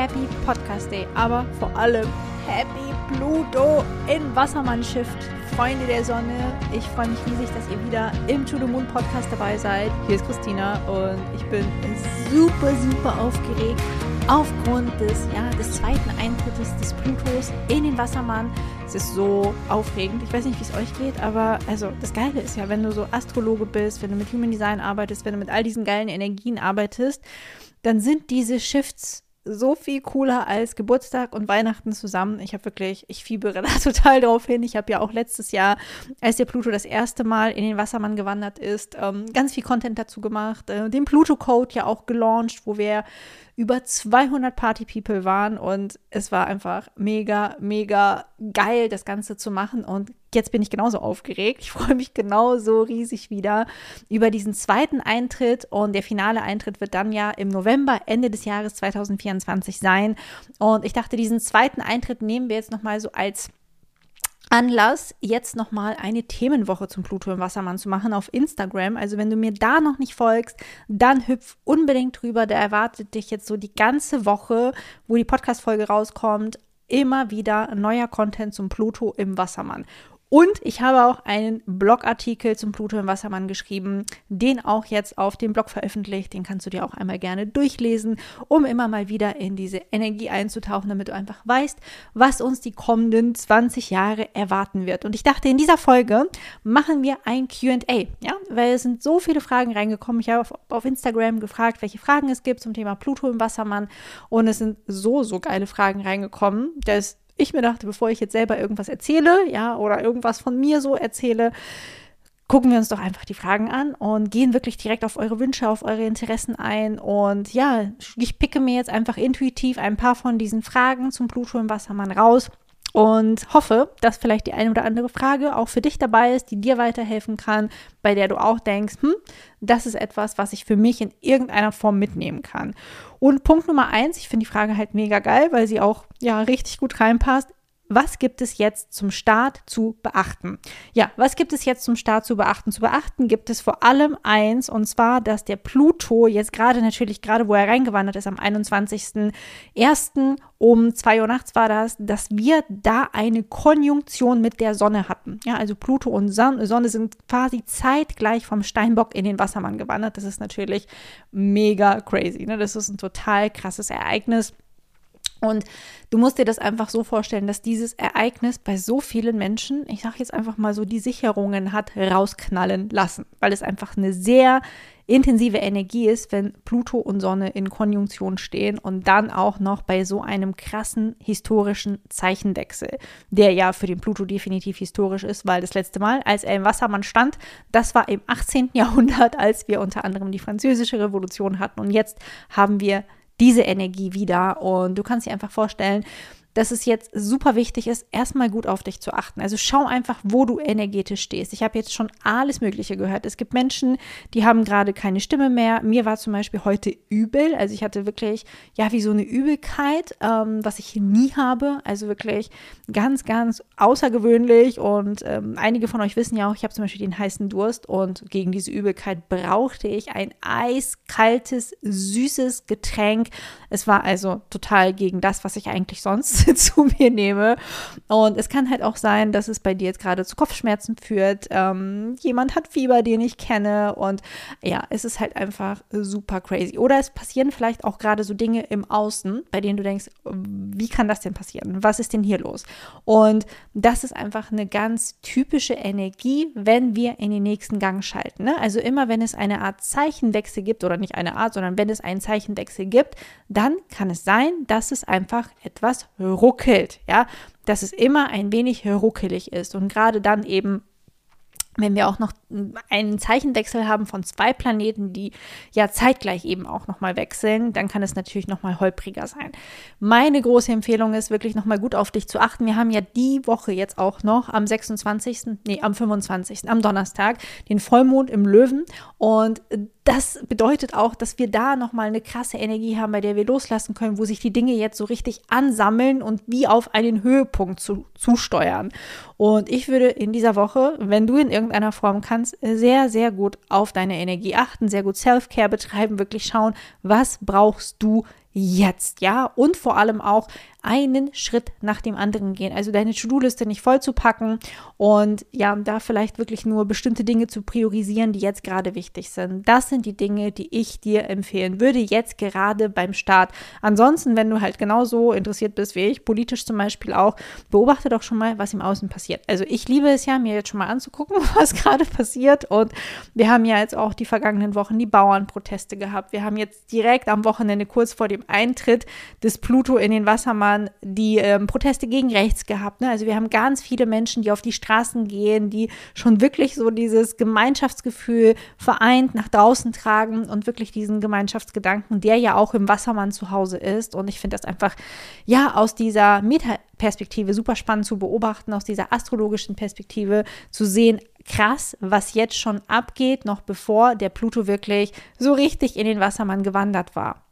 Happy Podcast Day, aber vor allem Happy Pluto in Wassermann Shift. Freunde der Sonne, ich freue mich riesig, dass ihr wieder im To the Moon Podcast dabei seid. Hier ist Christina und ich bin super, super aufgeregt aufgrund des, ja, des zweiten Eintrittes des Plutos in den Wassermann. Es ist so aufregend. Ich weiß nicht, wie es euch geht, aber also das Geile ist ja, wenn du so Astrologe bist, wenn du mit Human Design arbeitest, wenn du mit all diesen geilen Energien arbeitest, dann sind diese Shifts so viel cooler als Geburtstag und Weihnachten zusammen. Ich habe wirklich, ich fiebere da total drauf hin. Ich habe ja auch letztes Jahr, als der Pluto das erste Mal in den Wassermann gewandert ist, ähm, ganz viel Content dazu gemacht, äh, den Pluto-Code ja auch gelauncht, wo wir über 200 Party-People waren und es war einfach mega, mega geil, das Ganze zu machen und jetzt bin ich genauso aufgeregt. Ich freue mich genauso riesig wieder über diesen zweiten Eintritt und der finale Eintritt wird dann ja im November, Ende des Jahres 2024 sein und ich dachte, diesen zweiten Eintritt nehmen wir jetzt nochmal so als Anlass, jetzt nochmal eine Themenwoche zum Pluto im Wassermann zu machen auf Instagram. Also wenn du mir da noch nicht folgst, dann hüpf unbedingt drüber. Da erwartet dich jetzt so die ganze Woche, wo die Podcast-Folge rauskommt, immer wieder neuer Content zum Pluto im Wassermann. Und ich habe auch einen Blogartikel zum Pluto im Wassermann geschrieben, den auch jetzt auf dem Blog veröffentlicht. Den kannst du dir auch einmal gerne durchlesen, um immer mal wieder in diese Energie einzutauchen, damit du einfach weißt, was uns die kommenden 20 Jahre erwarten wird. Und ich dachte, in dieser Folge machen wir ein QA, ja, weil es sind so viele Fragen reingekommen. Ich habe auf, auf Instagram gefragt, welche Fragen es gibt zum Thema Pluto im Wassermann. Und es sind so, so geile Fragen reingekommen, dass ich mir dachte, bevor ich jetzt selber irgendwas erzähle, ja, oder irgendwas von mir so erzähle, gucken wir uns doch einfach die Fragen an und gehen wirklich direkt auf eure Wünsche, auf eure Interessen ein. Und ja, ich picke mir jetzt einfach intuitiv ein paar von diesen Fragen zum Pluto im Wassermann raus und hoffe, dass vielleicht die eine oder andere Frage auch für dich dabei ist, die dir weiterhelfen kann, bei der du auch denkst, hm, das ist etwas, was ich für mich in irgendeiner Form mitnehmen kann. Und Punkt Nummer eins, ich finde die Frage halt mega geil, weil sie auch ja richtig gut reinpasst was gibt es jetzt zum Start zu beachten? Ja, was gibt es jetzt zum Start zu beachten? Zu beachten gibt es vor allem eins, und zwar, dass der Pluto jetzt gerade natürlich, gerade wo er reingewandert ist, am 21.01. um 2 Uhr nachts war das, dass wir da eine Konjunktion mit der Sonne hatten. Ja, also Pluto und Sonne sind quasi zeitgleich vom Steinbock in den Wassermann gewandert. Das ist natürlich mega crazy. Ne? Das ist ein total krasses Ereignis. Und du musst dir das einfach so vorstellen, dass dieses Ereignis bei so vielen Menschen, ich sage jetzt einfach mal so, die Sicherungen hat rausknallen lassen, weil es einfach eine sehr intensive Energie ist, wenn Pluto und Sonne in Konjunktion stehen und dann auch noch bei so einem krassen historischen Zeichenwechsel, der ja für den Pluto definitiv historisch ist, weil das letzte Mal, als er im Wassermann stand, das war im 18. Jahrhundert, als wir unter anderem die französische Revolution hatten und jetzt haben wir diese Energie wieder. Und du kannst dir einfach vorstellen, dass es jetzt super wichtig ist, erstmal gut auf dich zu achten. Also schau einfach, wo du energetisch stehst. Ich habe jetzt schon alles Mögliche gehört. Es gibt Menschen, die haben gerade keine Stimme mehr. Mir war zum Beispiel heute übel. Also ich hatte wirklich, ja, wie so eine Übelkeit, ähm, was ich nie habe. Also wirklich ganz, ganz außergewöhnlich. Und ähm, einige von euch wissen ja auch, ich habe zum Beispiel den heißen Durst und gegen diese Übelkeit brauchte ich ein eiskaltes, süßes Getränk. Es war also total gegen das, was ich eigentlich sonst zu mir nehme. Und es kann halt auch sein, dass es bei dir jetzt gerade zu Kopfschmerzen führt. Ähm, jemand hat Fieber, den ich kenne. Und ja, es ist halt einfach super crazy. Oder es passieren vielleicht auch gerade so Dinge im Außen, bei denen du denkst, wie kann das denn passieren? Was ist denn hier los? Und das ist einfach eine ganz typische Energie, wenn wir in den nächsten Gang schalten. Ne? Also immer, wenn es eine Art Zeichenwechsel gibt, oder nicht eine Art, sondern wenn es einen Zeichenwechsel gibt, dann kann es sein, dass es einfach etwas ruckelt, ja, dass es immer ein wenig ruckelig ist und gerade dann eben wenn wir auch noch einen Zeichenwechsel haben von zwei Planeten, die ja zeitgleich eben auch nochmal wechseln, dann kann es natürlich nochmal holpriger sein. Meine große Empfehlung ist wirklich nochmal gut auf dich zu achten. Wir haben ja die Woche jetzt auch noch am 26., nee, am 25., am Donnerstag, den Vollmond im Löwen und das bedeutet auch, dass wir da nochmal eine krasse Energie haben, bei der wir loslassen können, wo sich die Dinge jetzt so richtig ansammeln und wie auf einen Höhepunkt zu, zusteuern. Und ich würde in dieser Woche, wenn du in irgendeiner Form kannst, sehr, sehr gut auf deine Energie achten, sehr gut Self-Care betreiben, wirklich schauen, was brauchst du jetzt, ja, und vor allem auch einen Schritt nach dem anderen gehen. Also deine To-Do-Liste nicht voll zu packen und ja, da vielleicht wirklich nur bestimmte Dinge zu priorisieren, die jetzt gerade wichtig sind. Das sind die Dinge, die ich dir empfehlen würde, jetzt gerade beim Start. Ansonsten, wenn du halt genauso interessiert bist wie ich, politisch zum Beispiel auch, beobachte doch schon mal, was im Außen passiert. Also ich liebe es ja, mir jetzt schon mal anzugucken, was gerade passiert. Und wir haben ja jetzt auch die vergangenen Wochen die Bauernproteste gehabt. Wir haben jetzt direkt am Wochenende kurz vor dem Eintritt des Pluto in den Wassermarkt Jahren die ähm, Proteste gegen rechts gehabt. Ne? Also wir haben ganz viele Menschen, die auf die Straßen gehen, die schon wirklich so dieses Gemeinschaftsgefühl vereint nach draußen tragen und wirklich diesen Gemeinschaftsgedanken, der ja auch im Wassermann zu Hause ist. Und ich finde das einfach, ja, aus dieser Metaperspektive super spannend zu beobachten, aus dieser astrologischen Perspektive zu sehen, krass, was jetzt schon abgeht, noch bevor der Pluto wirklich so richtig in den Wassermann gewandert war.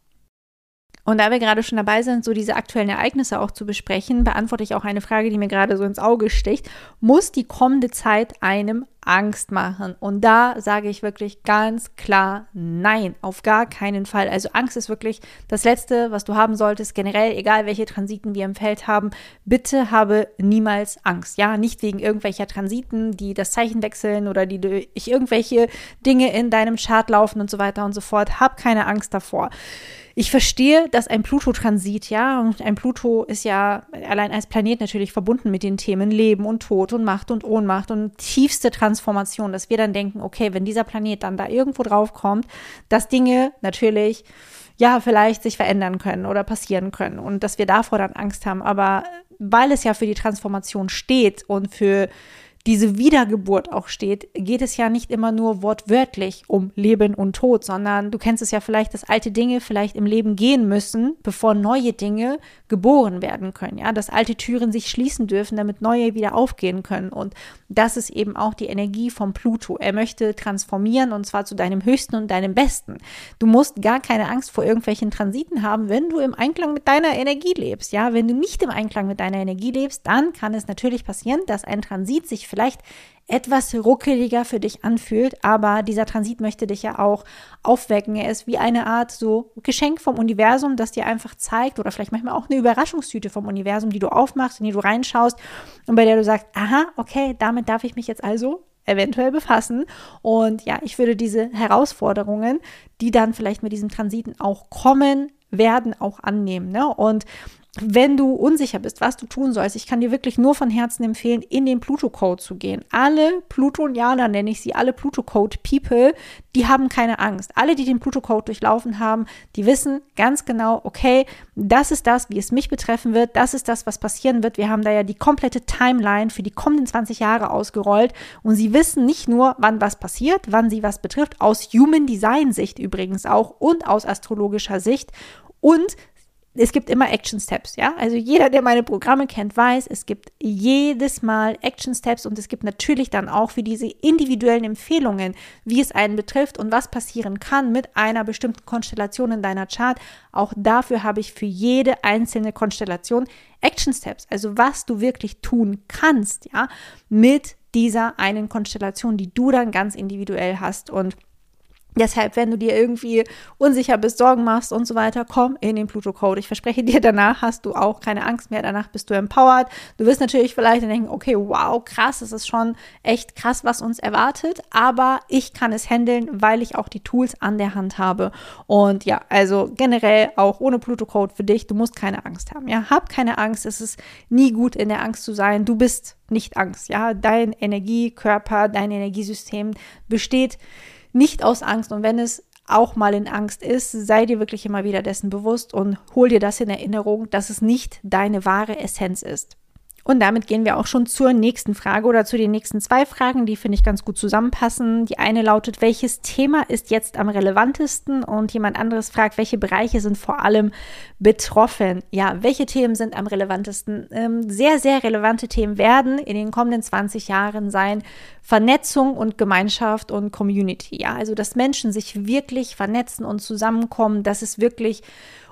Und da wir gerade schon dabei sind, so diese aktuellen Ereignisse auch zu besprechen, beantworte ich auch eine Frage, die mir gerade so ins Auge sticht. Muss die kommende Zeit einem Angst machen? Und da sage ich wirklich ganz klar nein, auf gar keinen Fall. Also Angst ist wirklich das Letzte, was du haben solltest, generell, egal welche Transiten wir im Feld haben. Bitte habe niemals Angst. Ja, nicht wegen irgendwelcher Transiten, die das Zeichen wechseln oder die durch irgendwelche Dinge in deinem Chart laufen und so weiter und so fort. Hab keine Angst davor. Ich verstehe, dass ein Pluto-Transit, ja, und ein Pluto ist ja allein als Planet natürlich verbunden mit den Themen Leben und Tod und Macht und Ohnmacht und tiefste Transformation, dass wir dann denken, okay, wenn dieser Planet dann da irgendwo drauf kommt, dass Dinge natürlich ja, vielleicht sich verändern können oder passieren können und dass wir davor dann Angst haben. Aber weil es ja für die Transformation steht und für diese Wiedergeburt auch steht, geht es ja nicht immer nur wortwörtlich um Leben und Tod, sondern du kennst es ja vielleicht, dass alte Dinge vielleicht im Leben gehen müssen, bevor neue Dinge geboren werden können, ja, dass alte Türen sich schließen dürfen, damit neue wieder aufgehen können und das ist eben auch die Energie vom Pluto. Er möchte transformieren und zwar zu deinem höchsten und deinem besten. Du musst gar keine Angst vor irgendwelchen Transiten haben, wenn du im Einklang mit deiner Energie lebst, ja, wenn du nicht im Einklang mit deiner Energie lebst, dann kann es natürlich passieren, dass ein Transit sich vielleicht etwas ruckeliger für dich anfühlt, aber dieser Transit möchte dich ja auch aufwecken. Er ist wie eine Art so Geschenk vom Universum, das dir einfach zeigt oder vielleicht manchmal auch eine Überraschungstüte vom Universum, die du aufmachst, in die du reinschaust und bei der du sagst, aha, okay, damit darf ich mich jetzt also eventuell befassen. Und ja, ich würde diese Herausforderungen, die dann vielleicht mit diesem Transiten auch kommen, werden auch annehmen. Ne? Und wenn du unsicher bist, was du tun sollst, ich kann dir wirklich nur von Herzen empfehlen, in den Pluto-Code zu gehen. Alle Plutonianer nenne ich sie, alle Pluto-Code-People, die haben keine Angst. Alle, die den Pluto-Code durchlaufen haben, die wissen ganz genau, okay, das ist das, wie es mich betreffen wird, das ist das, was passieren wird. Wir haben da ja die komplette Timeline für die kommenden 20 Jahre ausgerollt und sie wissen nicht nur, wann was passiert, wann sie was betrifft, aus Human Design Sicht übrigens auch und aus astrologischer Sicht. Und es gibt immer Action Steps, ja. Also jeder, der meine Programme kennt, weiß, es gibt jedes Mal Action Steps und es gibt natürlich dann auch für diese individuellen Empfehlungen, wie es einen betrifft und was passieren kann mit einer bestimmten Konstellation in deiner Chart. Auch dafür habe ich für jede einzelne Konstellation Action Steps, also was du wirklich tun kannst, ja, mit dieser einen Konstellation, die du dann ganz individuell hast und Deshalb, wenn du dir irgendwie unsicher bist, Sorgen machst und so weiter, komm in den Pluto-Code. Ich verspreche dir, danach hast du auch keine Angst mehr. Danach bist du empowered. Du wirst natürlich vielleicht denken, okay, wow, krass, das ist schon echt krass, was uns erwartet. Aber ich kann es handeln, weil ich auch die Tools an der Hand habe. Und ja, also generell auch ohne Pluto-Code für dich, du musst keine Angst haben. Ja, hab keine Angst. Es ist nie gut, in der Angst zu sein. Du bist nicht Angst. Ja, dein Energiekörper, dein Energiesystem besteht nicht aus Angst. Und wenn es auch mal in Angst ist, sei dir wirklich immer wieder dessen bewusst und hol dir das in Erinnerung, dass es nicht deine wahre Essenz ist. Und damit gehen wir auch schon zur nächsten Frage oder zu den nächsten zwei Fragen, die finde ich ganz gut zusammenpassen. Die eine lautet, welches Thema ist jetzt am relevantesten? Und jemand anderes fragt, welche Bereiche sind vor allem betroffen? Ja, welche Themen sind am relevantesten? Ähm, sehr, sehr relevante Themen werden in den kommenden 20 Jahren sein Vernetzung und Gemeinschaft und Community. Ja, also dass Menschen sich wirklich vernetzen und zusammenkommen, dass es wirklich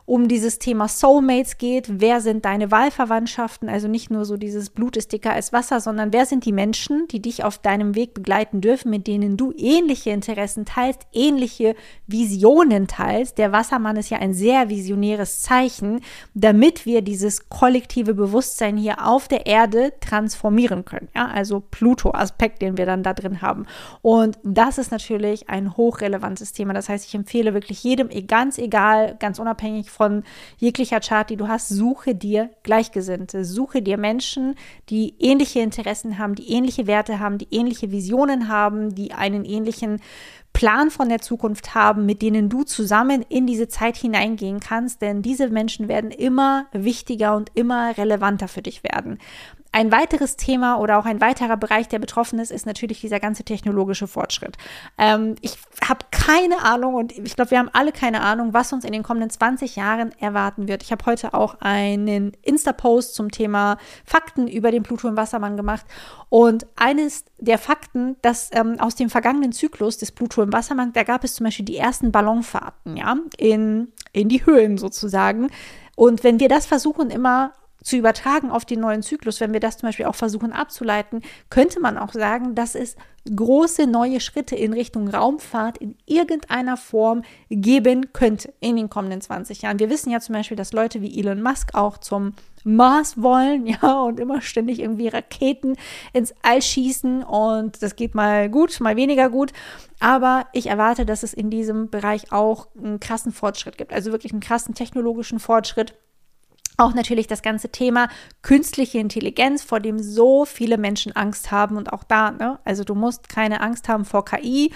um dieses Thema Soulmates geht. Wer sind deine Wahlverwandtschaften? Also nicht nur so dieses Blut ist dicker als Wasser, sondern wer sind die Menschen, die dich auf deinem Weg begleiten dürfen, mit denen du ähnliche Interessen teilst, ähnliche Visionen teilst. Der Wassermann ist ja ein sehr visionäres Zeichen, damit wir dieses kollektive Bewusstsein hier auf der Erde transformieren können. Ja, also Pluto-Aspekt, den wir dann da drin haben. Und das ist natürlich ein hochrelevantes Thema. Das heißt, ich empfehle wirklich jedem, ganz egal, ganz unabhängig von jeglicher Chart, die du hast, suche dir Gleichgesinnte, suche dir Menschen, die ähnliche Interessen haben, die ähnliche Werte haben, die ähnliche Visionen haben, die einen ähnlichen Plan von der Zukunft haben, mit denen du zusammen in diese Zeit hineingehen kannst, denn diese Menschen werden immer wichtiger und immer relevanter für dich werden. Ein weiteres Thema oder auch ein weiterer Bereich, der betroffen ist, ist natürlich dieser ganze technologische Fortschritt. Ähm, ich habe keine Ahnung und ich glaube, wir haben alle keine Ahnung, was uns in den kommenden 20 Jahren erwarten wird. Ich habe heute auch einen Insta-Post zum Thema Fakten über den Pluto im Wassermann gemacht und eines der Fakten, dass ähm, aus dem vergangenen Zyklus des Pluto im Wassermann, da gab es zum Beispiel die ersten Ballonfahrten, ja, in, in die Höhen sozusagen. Und wenn wir das versuchen, immer zu übertragen auf den neuen Zyklus, wenn wir das zum Beispiel auch versuchen abzuleiten, könnte man auch sagen, dass es große neue Schritte in Richtung Raumfahrt in irgendeiner Form geben könnte in den kommenden 20 Jahren. Wir wissen ja zum Beispiel, dass Leute wie Elon Musk auch zum Mars wollen, ja, und immer ständig irgendwie Raketen ins All schießen und das geht mal gut, mal weniger gut. Aber ich erwarte, dass es in diesem Bereich auch einen krassen Fortschritt gibt, also wirklich einen krassen technologischen Fortschritt auch natürlich das ganze Thema künstliche Intelligenz, vor dem so viele Menschen Angst haben und auch da, ne? Also du musst keine Angst haben vor KI.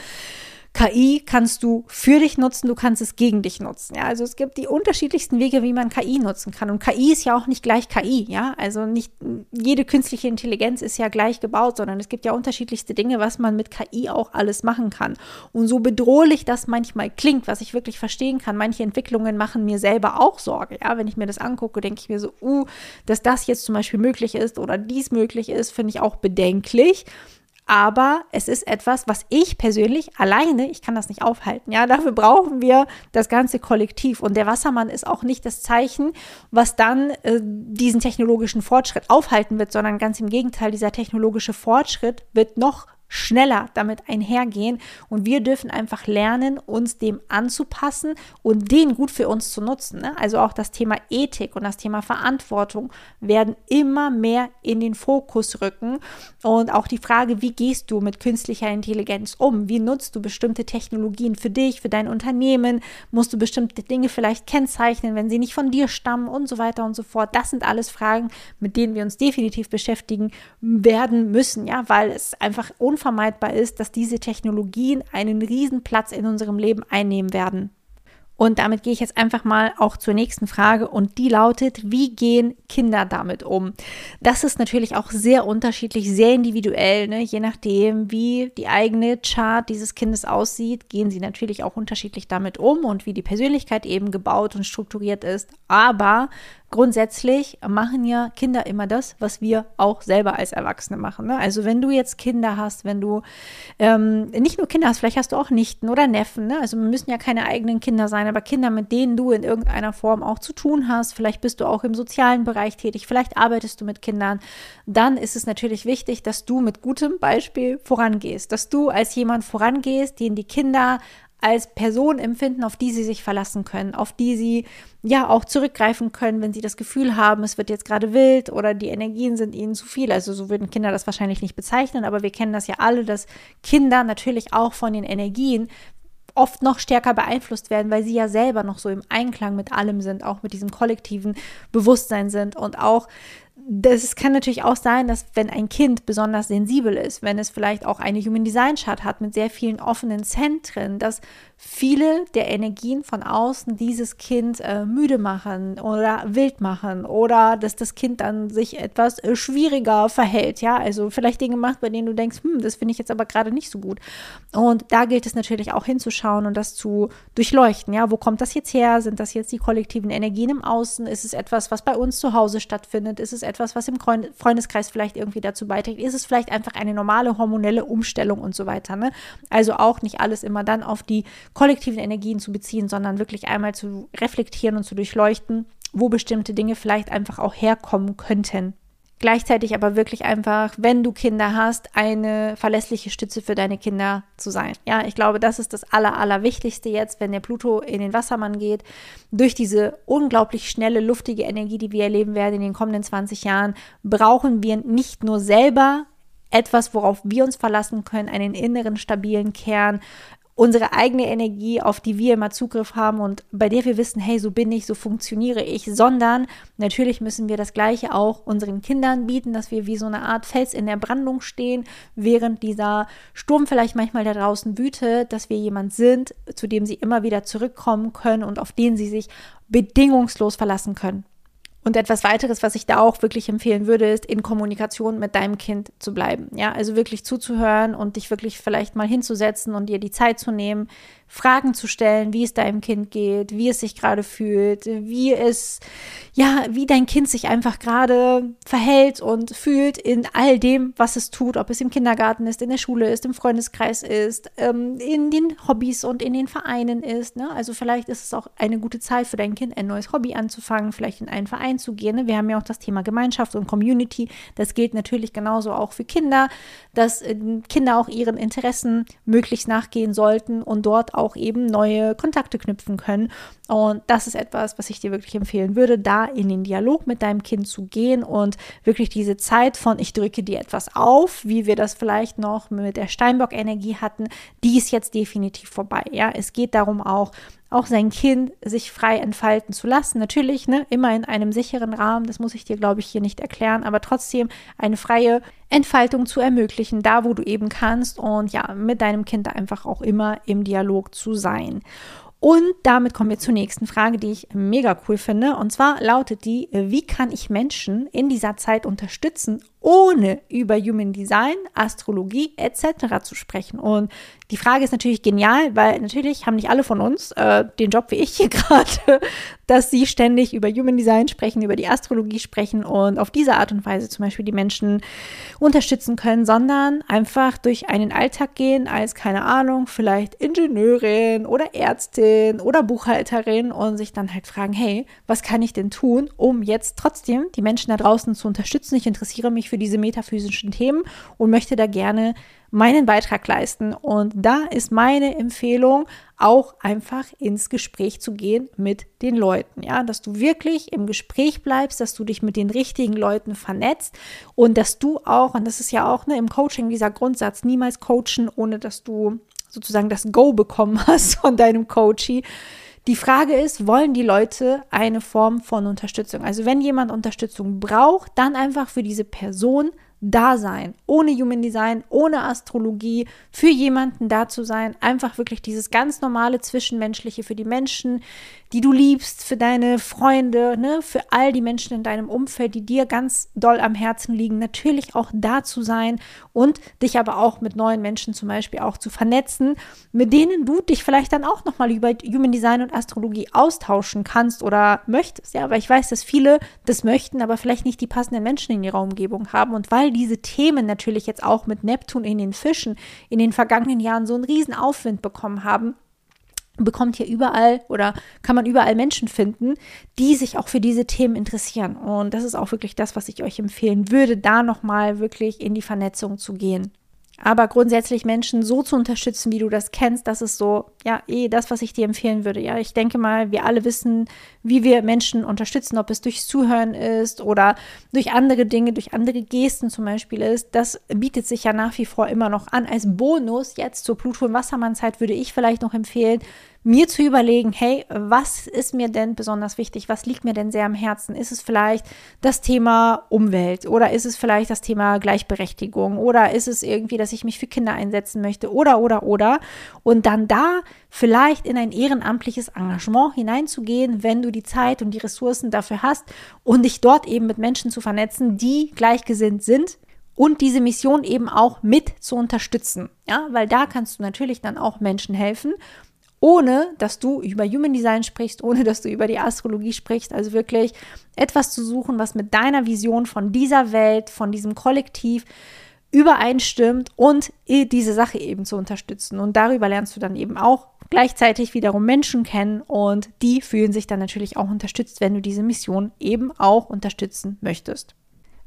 KI kannst du für dich nutzen, du kannst es gegen dich nutzen. Ja, also es gibt die unterschiedlichsten Wege, wie man KI nutzen kann. Und KI ist ja auch nicht gleich KI. Ja, also nicht jede künstliche Intelligenz ist ja gleich gebaut, sondern es gibt ja unterschiedlichste Dinge, was man mit KI auch alles machen kann. Und so bedrohlich das manchmal klingt, was ich wirklich verstehen kann, manche Entwicklungen machen mir selber auch Sorge. Ja, wenn ich mir das angucke, denke ich mir so, uh, dass das jetzt zum Beispiel möglich ist oder dies möglich ist, finde ich auch bedenklich aber es ist etwas, was ich persönlich alleine, ich kann das nicht aufhalten. Ja, dafür brauchen wir das ganze Kollektiv. Und der Wassermann ist auch nicht das Zeichen, was dann äh, diesen technologischen Fortschritt aufhalten wird, sondern ganz im Gegenteil, dieser technologische Fortschritt wird noch schneller damit einhergehen und wir dürfen einfach lernen, uns dem anzupassen und den gut für uns zu nutzen. Ne? Also auch das Thema Ethik und das Thema Verantwortung werden immer mehr in den Fokus rücken und auch die Frage, wie gehst du mit künstlicher Intelligenz um? Wie nutzt du bestimmte Technologien für dich, für dein Unternehmen? Musst du bestimmte Dinge vielleicht kennzeichnen, wenn sie nicht von dir stammen und so weiter und so fort? Das sind alles Fragen, mit denen wir uns definitiv beschäftigen werden müssen, ja, weil es einfach unfassbar unvermeidbar ist, dass diese Technologien einen riesen Platz in unserem Leben einnehmen werden. Und damit gehe ich jetzt einfach mal auch zur nächsten Frage und die lautet, wie gehen Kinder damit um? Das ist natürlich auch sehr unterschiedlich, sehr individuell, ne? je nachdem, wie die eigene Chart dieses Kindes aussieht, gehen sie natürlich auch unterschiedlich damit um und wie die Persönlichkeit eben gebaut und strukturiert ist. Aber grundsätzlich machen ja Kinder immer das, was wir auch selber als Erwachsene machen. Ne? Also wenn du jetzt Kinder hast, wenn du ähm, nicht nur Kinder hast, vielleicht hast du auch Nichten oder Neffen. Ne? Also müssen ja keine eigenen Kinder sein, aber Kinder, mit denen du in irgendeiner Form auch zu tun hast. Vielleicht bist du auch im sozialen Bereich tätig, vielleicht arbeitest du mit Kindern. Dann ist es natürlich wichtig, dass du mit gutem Beispiel vorangehst, dass du als jemand vorangehst, den die Kinder als Person empfinden, auf die sie sich verlassen können, auf die sie ja auch zurückgreifen können, wenn sie das Gefühl haben, es wird jetzt gerade wild oder die Energien sind ihnen zu viel. Also so würden Kinder das wahrscheinlich nicht bezeichnen, aber wir kennen das ja alle, dass Kinder natürlich auch von den Energien oft noch stärker beeinflusst werden, weil sie ja selber noch so im Einklang mit allem sind, auch mit diesem kollektiven Bewusstsein sind und auch das kann natürlich auch sein, dass wenn ein Kind besonders sensibel ist, wenn es vielleicht auch eine Human Design Chart hat mit sehr vielen offenen Zentren, dass viele der Energien von außen dieses Kind äh, müde machen oder wild machen oder dass das Kind dann sich etwas äh, schwieriger verhält, ja, also vielleicht Dinge macht, bei denen du denkst, hm, das finde ich jetzt aber gerade nicht so gut. Und da gilt es natürlich auch hinzuschauen und das zu durchleuchten, ja, wo kommt das jetzt her? Sind das jetzt die kollektiven Energien im Außen? Ist es etwas, was bei uns zu Hause stattfindet? Ist es was im Freundeskreis vielleicht irgendwie dazu beiträgt? Ist es vielleicht einfach eine normale hormonelle Umstellung und so weiter? Ne? Also auch nicht alles immer dann auf die kollektiven Energien zu beziehen, sondern wirklich einmal zu reflektieren und zu durchleuchten, wo bestimmte Dinge vielleicht einfach auch herkommen könnten gleichzeitig aber wirklich einfach, wenn du Kinder hast, eine verlässliche Stütze für deine Kinder zu sein. Ja, ich glaube, das ist das Aller, Allerwichtigste jetzt, wenn der Pluto in den Wassermann geht. Durch diese unglaublich schnelle, luftige Energie, die wir erleben werden in den kommenden 20 Jahren, brauchen wir nicht nur selber etwas, worauf wir uns verlassen können, einen inneren stabilen Kern, unsere eigene Energie, auf die wir immer Zugriff haben und bei der wir wissen, hey, so bin ich, so funktioniere ich, sondern natürlich müssen wir das Gleiche auch unseren Kindern bieten, dass wir wie so eine Art Fels in der Brandung stehen, während dieser Sturm vielleicht manchmal da draußen wütet, dass wir jemand sind, zu dem sie immer wieder zurückkommen können und auf den sie sich bedingungslos verlassen können. Und etwas weiteres, was ich da auch wirklich empfehlen würde, ist in Kommunikation mit deinem Kind zu bleiben. Ja, also wirklich zuzuhören und dich wirklich vielleicht mal hinzusetzen und dir die Zeit zu nehmen, Fragen zu stellen, wie es deinem Kind geht, wie es sich gerade fühlt, wie es, ja, wie dein Kind sich einfach gerade verhält und fühlt in all dem, was es tut, ob es im Kindergarten ist, in der Schule ist, im Freundeskreis ist, ähm, in den Hobbys und in den Vereinen ist. Ne? Also vielleicht ist es auch eine gute Zeit für dein Kind, ein neues Hobby anzufangen, vielleicht in einen Verein zu gehen. Ne? Wir haben ja auch das Thema Gemeinschaft und Community. Das gilt natürlich genauso auch für Kinder, dass äh, Kinder auch ihren Interessen möglichst nachgehen sollten und dort auch eben neue Kontakte knüpfen können. Und das ist etwas, was ich dir wirklich empfehlen würde, da in den Dialog mit deinem Kind zu gehen und wirklich diese Zeit von ich drücke dir etwas auf, wie wir das vielleicht noch mit der Steinbock-Energie hatten, die ist jetzt definitiv vorbei. Ja, es geht darum auch, auch sein Kind sich frei entfalten zu lassen. Natürlich, ne, immer in einem sicheren Rahmen, das muss ich dir, glaube ich, hier nicht erklären, aber trotzdem eine freie Entfaltung zu ermöglichen, da wo du eben kannst und ja, mit deinem Kind einfach auch immer im Dialog zu sein. Und damit kommen wir zur nächsten Frage, die ich mega cool finde. Und zwar lautet die, wie kann ich Menschen in dieser Zeit unterstützen, ohne über Human Design, Astrologie etc. zu sprechen. Und die Frage ist natürlich genial, weil natürlich haben nicht alle von uns äh, den Job wie ich hier gerade, dass sie ständig über Human Design sprechen, über die Astrologie sprechen und auf diese Art und Weise zum Beispiel die Menschen unterstützen können, sondern einfach durch einen Alltag gehen als, keine Ahnung, vielleicht Ingenieurin oder Ärztin oder Buchhalterin und sich dann halt fragen, hey, was kann ich denn tun, um jetzt trotzdem die Menschen da draußen zu unterstützen? Ich interessiere mich für diese metaphysischen Themen und möchte da gerne meinen Beitrag leisten. Und da ist meine Empfehlung, auch einfach ins Gespräch zu gehen mit den Leuten. Ja, dass du wirklich im Gespräch bleibst, dass du dich mit den richtigen Leuten vernetzt und dass du auch, und das ist ja auch ne, im Coaching dieser Grundsatz, niemals coachen, ohne dass du sozusagen das Go bekommen hast von deinem Coachie. Die Frage ist, wollen die Leute eine Form von Unterstützung? Also wenn jemand Unterstützung braucht, dann einfach für diese Person da sein, ohne Human Design, ohne Astrologie, für jemanden da zu sein, einfach wirklich dieses ganz normale Zwischenmenschliche für die Menschen, die du liebst, für deine Freunde, ne, für all die Menschen in deinem Umfeld, die dir ganz doll am Herzen liegen, natürlich auch da zu sein und dich aber auch mit neuen Menschen zum Beispiel auch zu vernetzen, mit denen du dich vielleicht dann auch nochmal über Human Design und Astrologie austauschen kannst oder möchtest. Ja, aber ich weiß, dass viele das möchten, aber vielleicht nicht die passenden Menschen in ihrer Umgebung haben. Und weil diese Themen natürlich jetzt auch mit Neptun in den Fischen in den vergangenen Jahren so einen riesen Aufwind bekommen haben, bekommt hier überall oder kann man überall Menschen finden, die sich auch für diese Themen interessieren. Und das ist auch wirklich das, was ich euch empfehlen würde, da nochmal wirklich in die Vernetzung zu gehen. Aber grundsätzlich Menschen so zu unterstützen, wie du das kennst, das ist so, ja, eh das, was ich dir empfehlen würde. Ja, ich denke mal, wir alle wissen, wie wir Menschen unterstützen, ob es durchs Zuhören ist oder durch andere Dinge, durch andere Gesten zum Beispiel ist. Das bietet sich ja nach wie vor immer noch an. Als Bonus jetzt zur Pluto- und Wassermann-Zeit würde ich vielleicht noch empfehlen, mir zu überlegen, hey, was ist mir denn besonders wichtig? Was liegt mir denn sehr am Herzen? Ist es vielleicht das Thema Umwelt oder ist es vielleicht das Thema Gleichberechtigung oder ist es irgendwie, dass ich mich für Kinder einsetzen möchte oder, oder, oder? Und dann da vielleicht in ein ehrenamtliches Engagement hineinzugehen, wenn du die Zeit und die Ressourcen dafür hast und dich dort eben mit Menschen zu vernetzen, die gleichgesinnt sind und diese Mission eben auch mit zu unterstützen. Ja, weil da kannst du natürlich dann auch Menschen helfen ohne dass du über Human Design sprichst, ohne dass du über die Astrologie sprichst. Also wirklich etwas zu suchen, was mit deiner Vision von dieser Welt, von diesem Kollektiv übereinstimmt und diese Sache eben zu unterstützen. Und darüber lernst du dann eben auch gleichzeitig wiederum Menschen kennen und die fühlen sich dann natürlich auch unterstützt, wenn du diese Mission eben auch unterstützen möchtest.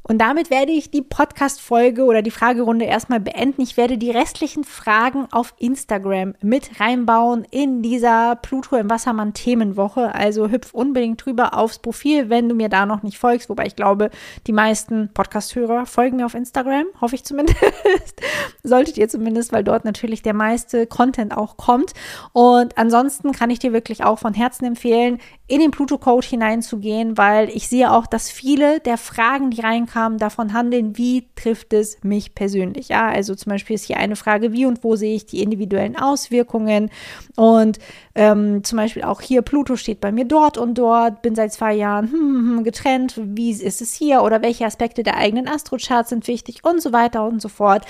Und damit werde ich die Podcast-Folge oder die Fragerunde erstmal beenden. Ich werde die restlichen Fragen auf Instagram mit reinbauen in dieser Pluto im Wassermann Themenwoche. Also hüpf unbedingt drüber aufs Profil, wenn du mir da noch nicht folgst. Wobei ich glaube, die meisten Podcast-Hörer folgen mir auf Instagram. Hoffe ich zumindest. Solltet ihr zumindest, weil dort natürlich der meiste Content auch kommt. Und ansonsten kann ich dir wirklich auch von Herzen empfehlen, in den Pluto-Code hineinzugehen, weil ich sehe auch, dass viele der Fragen, die reinkamen, davon handeln, wie trifft es mich persönlich. Ja, also zum Beispiel ist hier eine Frage, wie und wo sehe ich die individuellen Auswirkungen und ähm, zum Beispiel auch hier, Pluto steht bei mir dort und dort, bin seit zwei Jahren hm, hm, hm, getrennt, wie ist es hier oder welche Aspekte der eigenen Astrocharts sind wichtig und so weiter und so fort.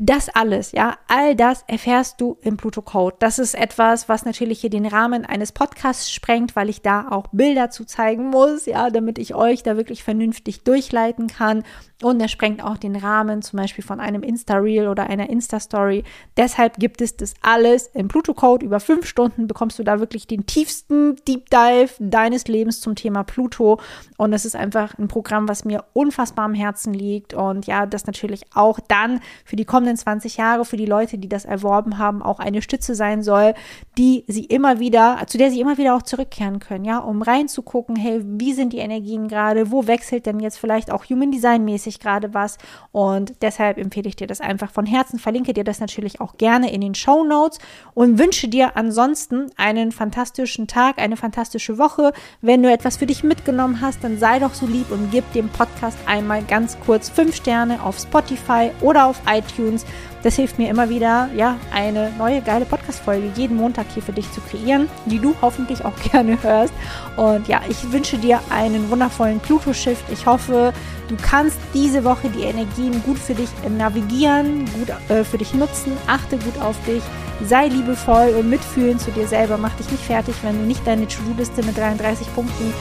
Das alles, ja, all das erfährst du im Pluto Code. Das ist etwas, was natürlich hier den Rahmen eines Podcasts sprengt, weil ich da auch Bilder zu zeigen muss, ja, damit ich euch da wirklich vernünftig durchleiten kann. Und er sprengt auch den Rahmen zum Beispiel von einem Insta-Reel oder einer Insta-Story. Deshalb gibt es das alles im Pluto Code. Über fünf Stunden bekommst du da wirklich den tiefsten Deep Dive deines Lebens zum Thema Pluto. Und es ist einfach ein Programm, was mir unfassbar am Herzen liegt. Und ja, das natürlich auch dann für die kommenden kommenden 20 Jahre für die Leute, die das erworben haben, auch eine Stütze sein soll, die sie immer wieder, zu der sie immer wieder auch zurückkehren können, ja, um reinzugucken, hey, wie sind die Energien gerade, wo wechselt denn jetzt vielleicht auch Human Design mäßig gerade was und deshalb empfehle ich dir das einfach von Herzen, verlinke dir das natürlich auch gerne in den Show Notes und wünsche dir ansonsten einen fantastischen Tag, eine fantastische Woche. Wenn du etwas für dich mitgenommen hast, dann sei doch so lieb und gib dem Podcast einmal ganz kurz fünf Sterne auf Spotify oder auf iTunes iTunes. Das hilft mir immer wieder, ja, eine neue geile Podcast-Folge jeden Montag hier für dich zu kreieren, die du hoffentlich auch gerne hörst. Und ja, ich wünsche dir einen wundervollen Pluto-Shift. Ich hoffe, du kannst diese Woche die Energien gut für dich navigieren, gut äh, für dich nutzen. Achte gut auf dich. Sei liebevoll und mitfühlend zu dir selber. Mach dich nicht fertig, wenn du nicht deine To-Do-Liste mit 33 Punkten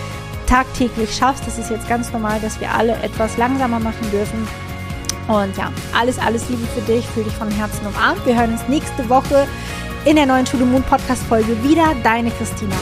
tagtäglich schaffst. Das ist jetzt ganz normal, dass wir alle etwas langsamer machen dürfen. Und ja, alles, alles Liebe für dich. Fühl dich von Herzen umarmt. Wir hören uns nächste Woche in der neuen Schule Moon Podcast Folge wieder. Deine Christina.